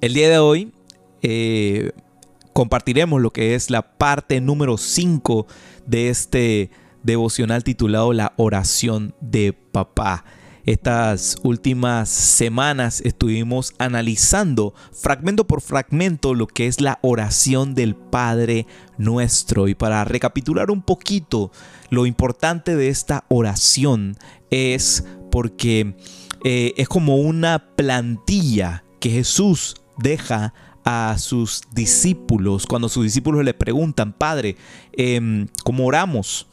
El día de hoy eh, compartiremos lo que es la parte número 5 de este devocional titulado La oración de papá. Estas últimas semanas estuvimos analizando fragmento por fragmento lo que es la oración del Padre nuestro. Y para recapitular un poquito, lo importante de esta oración es porque eh, es como una plantilla que Jesús deja a sus discípulos cuando sus discípulos le preguntan, Padre, em, ¿cómo oramos?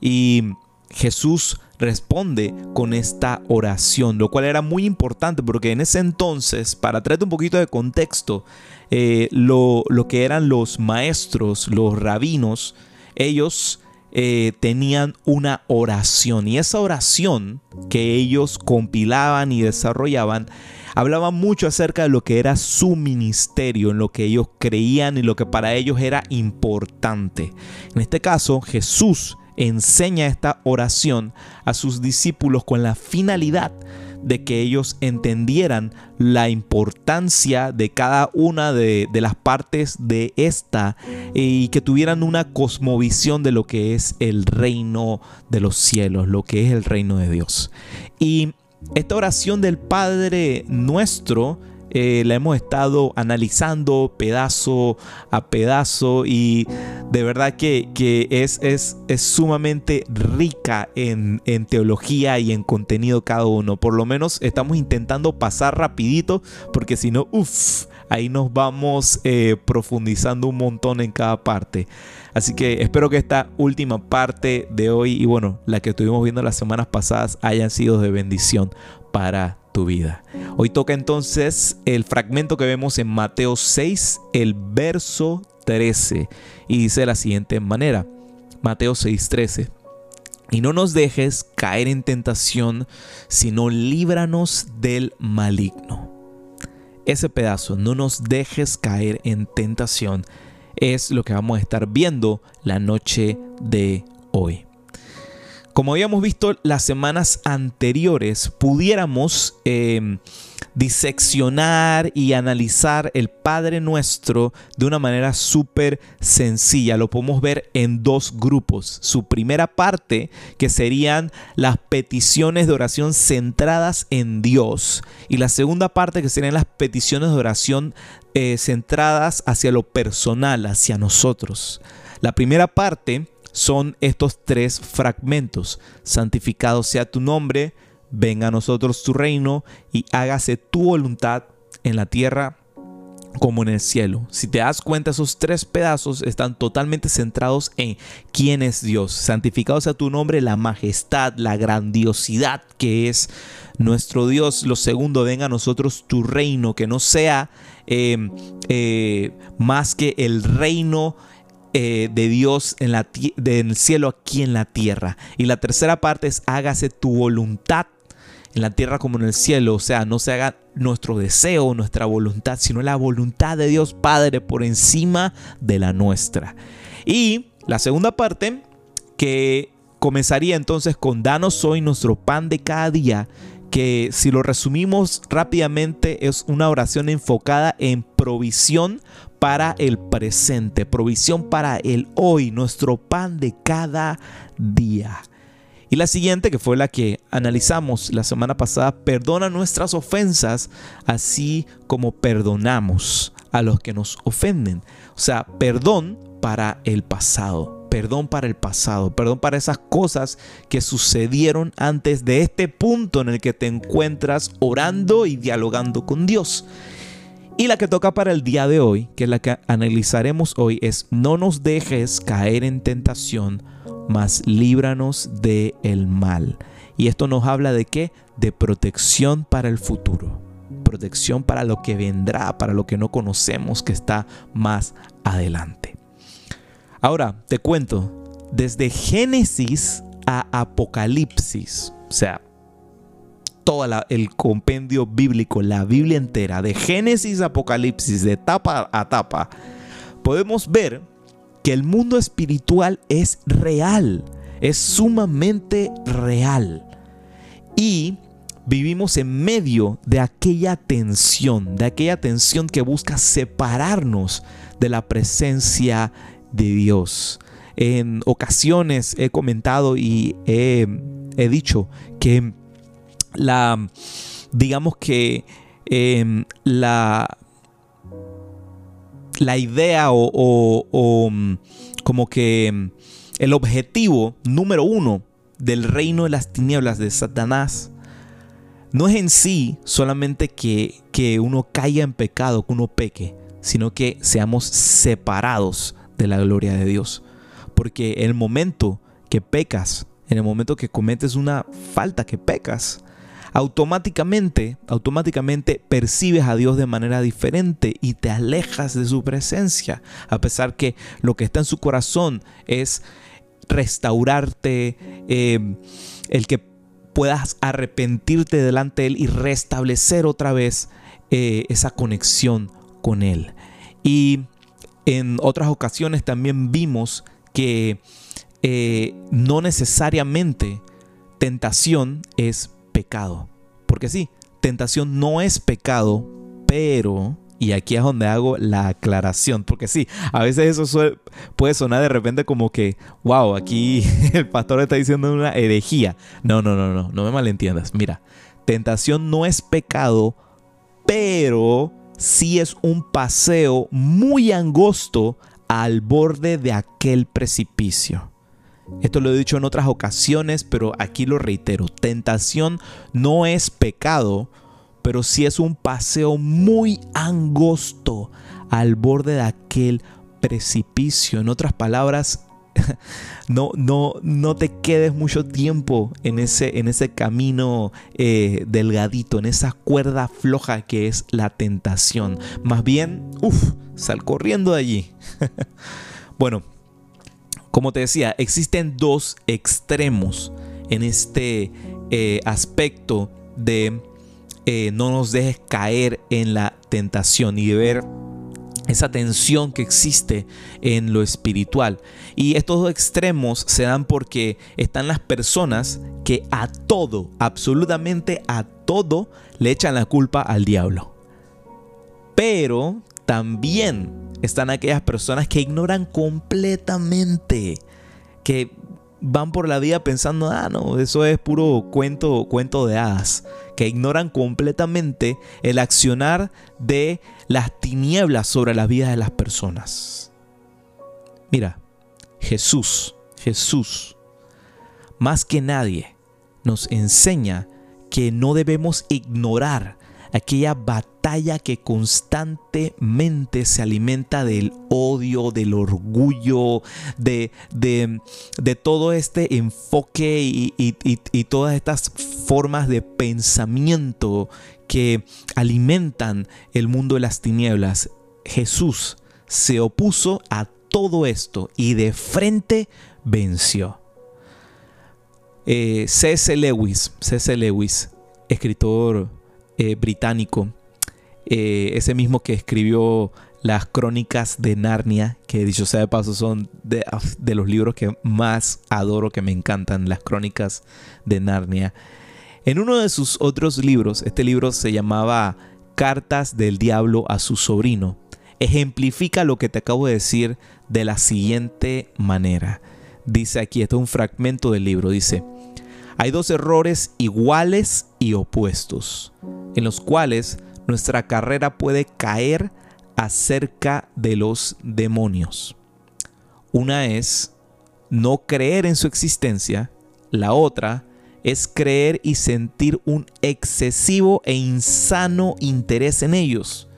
Y Jesús responde con esta oración, lo cual era muy importante porque en ese entonces, para traerte un poquito de contexto, eh, lo, que eran los maestros, los rabinos, ellos eh, tenían una oración y esa oración que ellos compilaban y desarrollaban hablaba mucho acerca de lo que era su ministerio, en lo que ellos creían y lo que para ellos era importante. En este caso, Jesús enseña esta oración a sus discípulos con la finalidad de que ellos entendieran la importancia de cada una de, las partes de esta y que tuvieran una cosmovisión de lo que es el reino de los cielos, lo que es el reino de Dios. Y esta oración del Padre nuestro eh, la hemos estado analizando pedazo a pedazo y de verdad que, es, es, es, sumamente rica en, teología y en contenido cada uno. Por lo menos estamos intentando pasar rapidito porque si no, uff, ahí nos vamos eh, profundizando un montón en cada parte. Así que espero que esta última parte de hoy y bueno, la que estuvimos viendo las semanas pasadas hayan sido de bendición para tu vida. Hoy toca entonces el fragmento que vemos en Mateo 6, el verso 13, y dice de la siguiente manera, Mateo 6, 13. Y no nos dejes caer en tentación, sino líbranos del maligno. Ese pedazo, no nos dejes caer en tentación, es lo que vamos a estar viendo la noche de hoy. Como habíamos visto las semanas anteriores, pudiéramos em, diseccionar y analizar el Padre Nuestro de una manera súper sencilla. Lo podemos ver en dos grupos. Su primera parte, que serían las peticiones de oración centradas en Dios. Y la segunda parte, que serían las peticiones de oración eh, centradas hacia lo personal, hacia nosotros. La primera parte son estos tres fragmentos. Santificado sea tu nombre, venga a nosotros tu reino y hágase tu voluntad en la tierra como en el cielo. Si te das cuenta, esos tres pedazos están totalmente centrados en quién es Dios. Santificado sea tu nombre, la majestad, la grandiosidad que es nuestro Dios. Lo segundo, venga a nosotros tu reino, que no sea eh, eh, más que el reino eh, de Dios en, la el cielo aquí en la tierra. Y la tercera parte es hágase tu voluntad en la tierra como en el cielo. O sea, no se haga nuestro deseo, nuestra voluntad, sino la voluntad de Dios Padre por encima de la nuestra. Y la segunda parte, que comenzaría entonces con danos hoy nuestro pan de cada día, que si lo resumimos rápidamente es una oración enfocada en provisión para el presente, provisión para el hoy, nuestro pan de cada día. Y la siguiente, que fue la que analizamos la semana pasada, perdona nuestras ofensas, así como perdonamos a los que nos ofenden. O sea, perdón para el pasado, perdón para el pasado, perdón para esas cosas que sucedieron antes de este punto en el que te encuentras orando y dialogando con Dios. Y la que toca para el día de hoy, que es la que analizaremos hoy, es no nos dejes caer en tentación, mas líbranos de el mal. Y esto nos habla de qué? De protección para el futuro. Protección para lo que vendrá, para lo que no conocemos que está más adelante. Ahora, te cuento, desde Génesis a Apocalipsis, o sea, todo el compendio bíblico, la Biblia entera, de Génesis a Apocalipsis, de tapa a tapa, podemos ver que el mundo espiritual es real, es sumamente real. Y vivimos en medio de aquella tensión, de aquella tensión que busca separarnos de la presencia de Dios. En ocasiones he comentado y he, dicho que la, digamos que em, la, la idea o, o como que el objetivo número uno del reino de las tinieblas de Satanás no es en sí solamente que, que uno caiga en pecado, que uno peque, sino que seamos separados de la gloria de Dios. Porque el momento que pecas, en el momento que cometes una falta, que pecas, automáticamente, automáticamente percibes a Dios de manera diferente y te alejas de su presencia, a pesar que lo que está en su corazón es restaurarte, eh, el que puedas arrepentirte delante de Él y restablecer otra vez eh, esa conexión con Él. Y en otras ocasiones también vimos que eh, no necesariamente tentación es pecado. Porque sí, tentación no es pecado, pero y aquí es donde hago la aclaración, porque sí, a veces eso puede sonar de repente como que, wow, aquí el pastor está diciendo una herejía. No, no, no, no, no me malentiendas. Mira, tentación no es pecado, pero sí es un paseo muy angosto al borde de aquel precipicio. Esto lo he dicho en otras ocasiones, pero aquí lo reitero. Tentación no es pecado, pero sí es un paseo muy angosto al borde de aquel precipicio. En otras palabras, no, no, no te quedes mucho tiempo en ese, en ese camino eh, delgadito, en esa cuerda floja que es la tentación. Más bien, uff, sal corriendo de allí. bueno, como te decía, existen dos extremos en este eh, aspecto de eh, no nos dejes caer en la tentación y de ver esa tensión que existe en lo espiritual. Y estos dos extremos se dan porque están las personas que a todo, absolutamente a todo, le echan la culpa al diablo. Pero también están aquellas personas que ignoran completamente, que van por la vida pensando, ah, no, eso es puro cuento, cuento de hadas, que ignoran completamente el accionar de las tinieblas sobre las vidas de las personas. Mira, Jesús, Jesús, más que nadie, nos enseña que no debemos ignorar aquella batalla que constantemente se alimenta del odio, del orgullo, de, de, todo este enfoque y, y todas estas formas de pensamiento que alimentan el mundo de las tinieblas. Jesús se opuso a todo esto y de frente venció. Eh. Lewis, C.S. Lewis, escritor eh, británico, eh, ese mismo que escribió las crónicas de Narnia, que dicho sea de paso son de, los libros que más adoro, que me encantan, las crónicas de Narnia. En uno de sus otros libros, este libro se llamaba Cartas del Diablo a su sobrino, ejemplifica lo que te acabo de decir de la siguiente manera. Dice aquí, esto es un fragmento del libro, dice, hay dos errores iguales y opuestos en los cuales nuestra carrera puede caer acerca de los demonios. Una es no creer en su existencia, la otra es creer y sentir un excesivo e insano interés en ellos.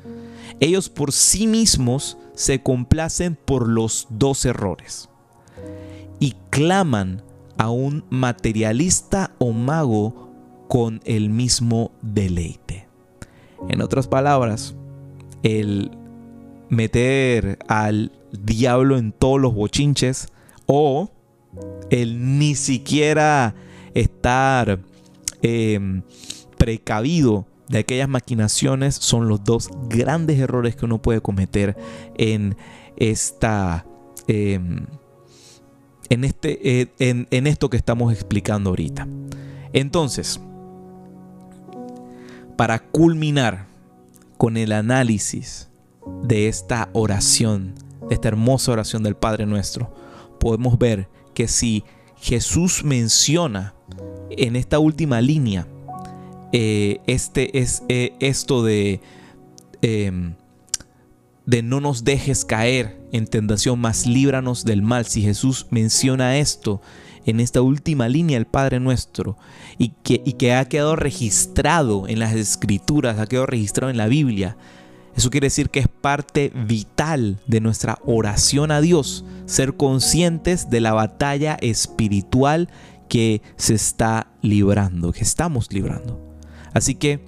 Ellos por sí mismos se complacen por los dos errores y claman a un materialista o mago con el mismo deleite. En otras palabras, el meter al diablo en todos los bochinches o el ni siquiera estar em, precavido de aquellas maquinaciones son los dos grandes errores que uno puede cometer en esta em, en este eh, en esto que estamos explicando ahorita entonces para culminar con el análisis de esta oración, de esta hermosa oración del Padre nuestro, podemos ver que si Jesús menciona en esta última línea eh, este es eh, esto de em, de no nos dejes caer en tentación, más líbranos del mal. Si Jesús menciona esto en esta última línea, el Padre nuestro, y que, y que ha quedado registrado en las escrituras, ha quedado registrado en la Biblia, eso quiere decir que es parte vital de nuestra oración a Dios, ser conscientes de la batalla espiritual que se está librando, que estamos librando. Así que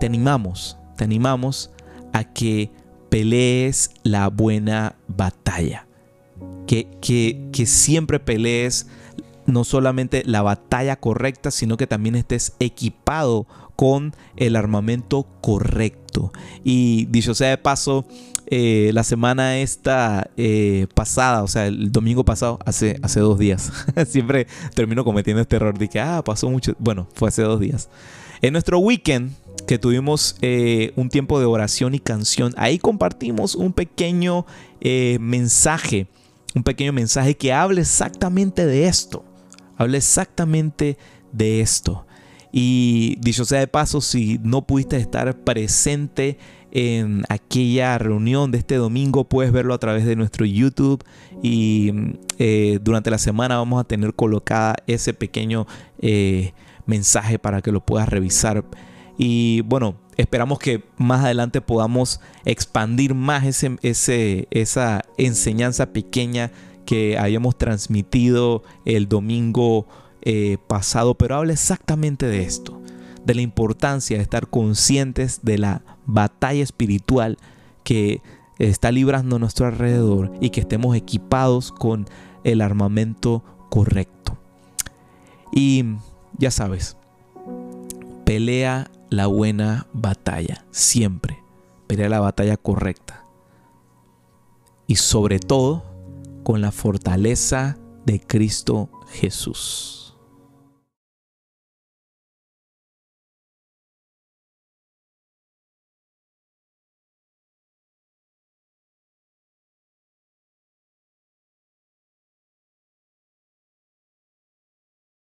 te animamos, te animamos a que pelees la buena batalla. Que, que, que siempre pelees no solamente la batalla correcta, sino que también estés equipado con el armamento correcto. Y dicho sea de paso, eh, la semana esta eh, pasada, o sea, el domingo pasado, hace, hace dos días, siempre termino cometiendo este error de que, ah, pasó mucho, bueno, fue hace dos días. En nuestro weekend, que tuvimos eh, un tiempo de oración y canción, ahí compartimos un pequeño mensaje, un pequeño mensaje que habla exactamente de esto habla exactamente de esto. Y dicho sea de paso, si no pudiste estar presente en aquella reunión de este domingo, puedes verlo a través de nuestro YouTube y eh, durante la semana vamos a tener colocada ese pequeño eh, mensaje para que lo puedas revisar. Y bueno, esperamos que más adelante podamos expandir más ese, esa enseñanza pequeña que habíamos transmitido el domingo eh, pasado, pero habla exactamente de esto, de la importancia de estar conscientes de la batalla espiritual que está librando a nuestro alrededor y que estemos equipados con el armamento correcto. Y ya sabes, pelea la buena batalla, siempre. Pelea la batalla correcta. Y sobre todo, con la fortaleza de Cristo Jesús.